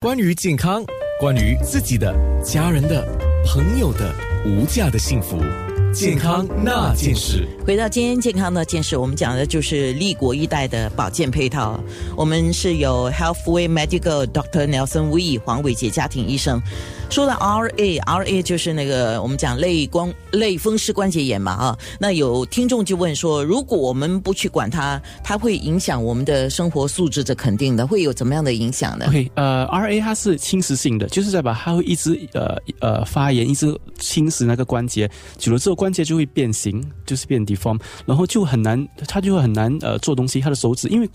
关于健康，关于自己的、家人的、朋友的无价的幸福，健康那件事。回到今天健康那件事，我们讲的就是立国一代的保健配套。我们是有 Healthway Medical Dr. Nelson Wee 黄伟杰家庭医生。说到 RA，RA 就是那个我们讲类光类风湿关节炎嘛啊。那有听众就问说，如果我们不去管它，它会影响我们的生活素质？这肯定的，会有怎么样的影响呢？OK，呃，RA 它是侵蚀性的，就是在把它会一直呃呃发炎，一直侵蚀那个关节，久了之后关节就会变形，就是变 deform，然后就很难，它就会很难呃做东西，它的手指因为。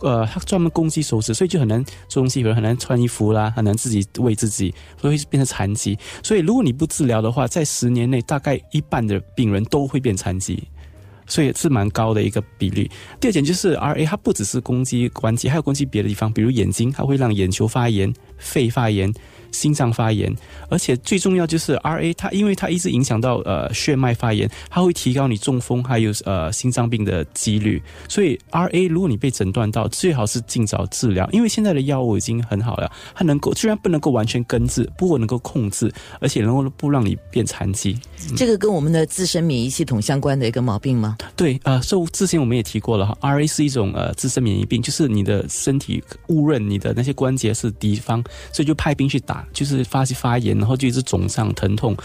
呃，他专门攻击手指，所以就很难做东西，比如很难穿衣服啦，很难自己喂自己，所以变成残疾。所以如果你不治疗的话，在十年内大概一半的病人都会变残疾，所以是蛮高的一个比例。第二点就是 R A，它不只是攻击关节，还有攻击别的地方，比如眼睛，它会让眼球发炎、肺发炎。心脏发炎，而且最重要就是 R A，它因为它一直影响到呃血脉发炎，它会提高你中风还有呃心脏病的几率。所以 R A 如果你被诊断到，最好是尽早治疗，因为现在的药物已经很好了，它能够虽然不能够完全根治，不过能够控制，而且能够不让你变残疾。这个跟我们的自身免疫系统相关的一个毛病吗？对，呃，受之前我们也提过了哈，R A 是一种呃自身免疫病，就是你的身体误认你的那些关节是敌方，所以就派兵去打。就是发起发炎，然后就一直肿胀疼痛，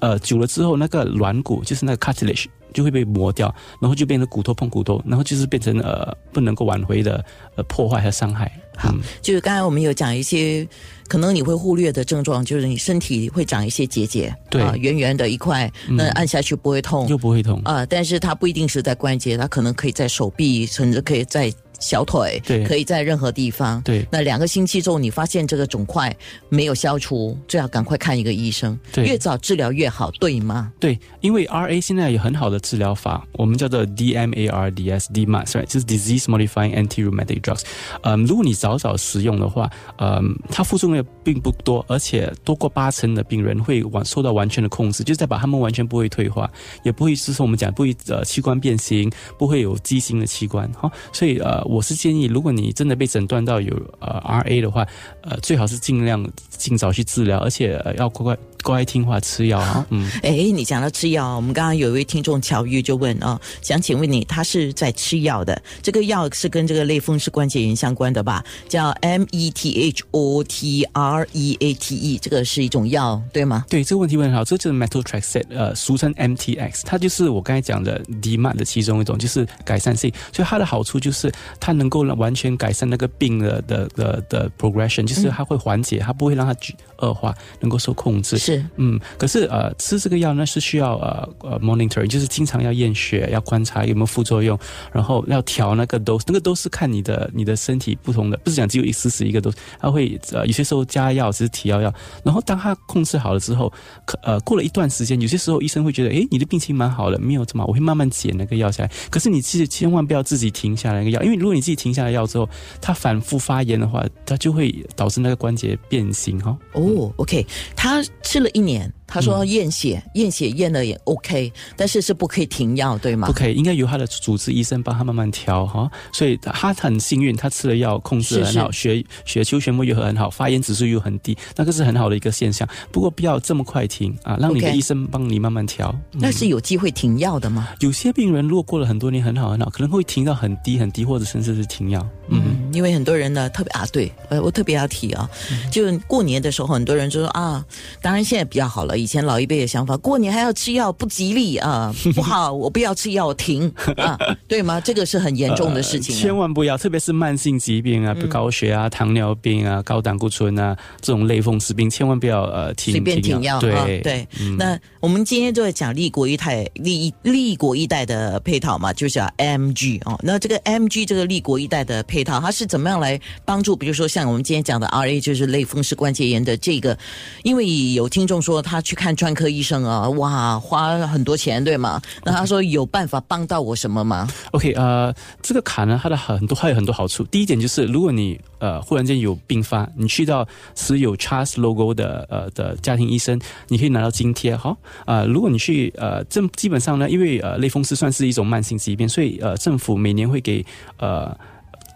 呃，久了之后，那个软骨就是那个 cartilage 就会被磨掉，然后就变成骨头碰骨头，然后就是变成呃不能够挽回的呃破坏和伤害。好，就是刚才我们有讲一些可能你会忽略的症状，就是你身体会长一些结节，对，圆圆的一块，那按下去不会痛，又不会痛啊，但是它不一定是在关节，它可能可以在手臂，甚至可以在。小腿对，可以在任何地方。对，那两个星期之后，你发现这个肿块没有消除，最好赶快看一个医生。对，越早治疗越好，对吗？对，因为 R A 现在有很好的治疗法，我们叫做 D M A R D S D M A S，就是 Disease Modifying Anti-Rheumatic Drugs。嗯，如果你早早使用的话，嗯，它副作用并不多，而且多过八成的病人会完受到完全的控制，就是在把他们完全不会退化，也不会就是我们讲不会呃器官变形，不会有畸形的器官。哈，所以呃，我是建议如果你真的被诊断到有呃 R A 的话，呃，最好是尽量尽早去治疗，而且要快快。乖听话吃药啊，嗯，哎，你讲到吃药，我们刚刚有一位听众巧遇就问啊，想请问你，他是在吃药的，这个药是跟这个类风湿关节炎相关的吧？叫 M E T H O T R E A T E，这个是一种药，对吗？对，这个问题问好，这就是 Methotrexate，呃，俗称 M T X，它就是我刚才讲的 D M A 的其中一种，就是改善性，所以它的好处就是它能够完全改善那个病的的的的 progression，就是它会缓解，它不会让它恶化，能够受控制。是，嗯，可是呃，吃这个药呢是需要呃呃 monitoring，就是经常要验血，要观察有没有副作用，然后要调那个 dose，那个都是看你的你的身体不同的，不是讲只有一丝丝一个 dose，它会呃有些时候加药，只是提药药，然后当它控制好了之后，可呃过了一段时间，有些时候医生会觉得，哎，你的病情蛮好的，没有这么，我会慢慢减那个药下来。可是你其实千万不要自己停下来那个药，因为如果你自己停下来药之后，它反复发炎的话，它就会导致那个关节变形哈。哦，OK，它吃。吃了一年，他说验血，验血验了也 OK，但是是不可以停药，对吗？不可以，应该由他的主治医生帮他慢慢调哈。所以他很幸运，他吃了药控制很好，血血球全部愈合很好，发炎指数又很低，那个是很好的一个现象。不过不要这么快停啊，让你的医生帮你慢慢调。那是有机会停药的吗？有些病人如果过了很多年很好很好，可能会停到很低很低，或者甚至是停药。嗯，因为很多人呢特别啊，对，呃，我特别要提啊，就过年的时候，很多人就说啊，当然现在比较好了，以前老一辈的想法，过年还要吃药不吉利啊，不好，我不要吃药，停啊，对吗？这个是很严重的事情，千万不要，特别是慢性疾病啊，比如高血压、糖尿病啊、高胆固醇啊这种类风湿病，千万不要呃停随便停药，对对。那我们今天就在讲立国一代立立国一代的配套嘛，就是 M G 哦，那这个 M G 这个立国一代的。配套它是怎么样来帮助？比如说像我们今天讲的 R A，就是类风湿关节炎的这个，因为有听众说他去看专科医生啊，哇，花很多钱，对吗？那他说有办法帮到我什么吗？OK，呃，这个卡呢，它的很多还有很多好处。第一点就是，如果你呃忽然间有病发，你去到持有 Charles Logo 的呃的家庭医生，你可以拿到津贴。哈啊，如果你去呃政基本上呢，因为呃类风湿算是一种慢性疾病，所以呃政府每年会给呃。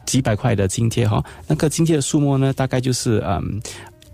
几百块的津贴哈，那个津贴的数目呢，大概就是嗯。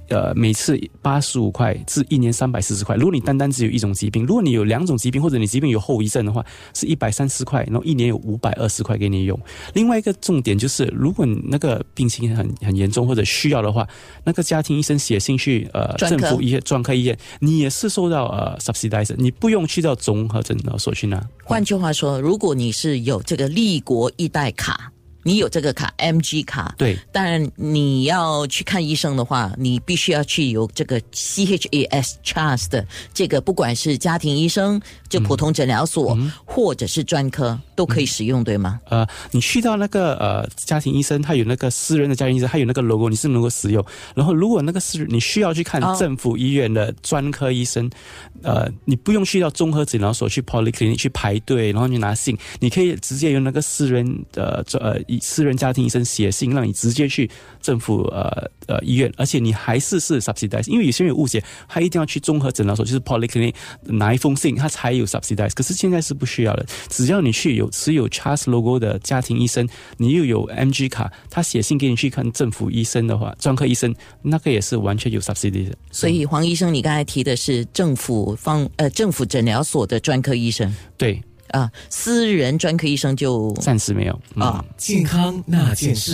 呃，每次八十五块至一年三百四十块。如果你单单只有一种疾病，如果你有两种疾病，或者你疾病有后遗症的话，是一百三十块，然后一年有五百二十块给你用。另外一个重点就是，如果你那个病情很很严重或者需要的话，那个家庭医生写信去呃政府医院专科医院，你也是受到呃 subsidize，你不用去到综合诊疗所去拿。换句话说，如果你是有这个立国一代卡。你有这个卡，MG 卡，对。当然，你要去看医生的话，你必须要去有这个 CHAS Trust 的这个，不管是家庭医生、就普通诊疗所，或者是专科，都可以使用，对吗？呃，你去到那个呃家庭医生，他有那个私人的家庭医生，他有那个 logo，你是能够使用。然后，如果那个是你需要去看政府医院的专科医生，呃，你不用去到综合诊疗所去 polyclinic 去排队，然后去拿信，你可以直接用那个私人的呃医。私人家庭医生写信让你直接去政府呃呃医院，而且你还是是 subsidize，因为有些人有误解，他一定要去综合诊疗所，就是 polyclinic 拿一封信，他才有 subsidize。可是现在是不需要的，只要你去有持有 Charles logo 的家庭医生，你又有 MG 卡，他写信给你去看政府医生的话，专科医生那个也是完全有 subsidize。所以黄医生，你刚才提的是政府方呃政府诊疗所的专科医生，对。啊，私人专科医生就暂时没有啊。健康那件事。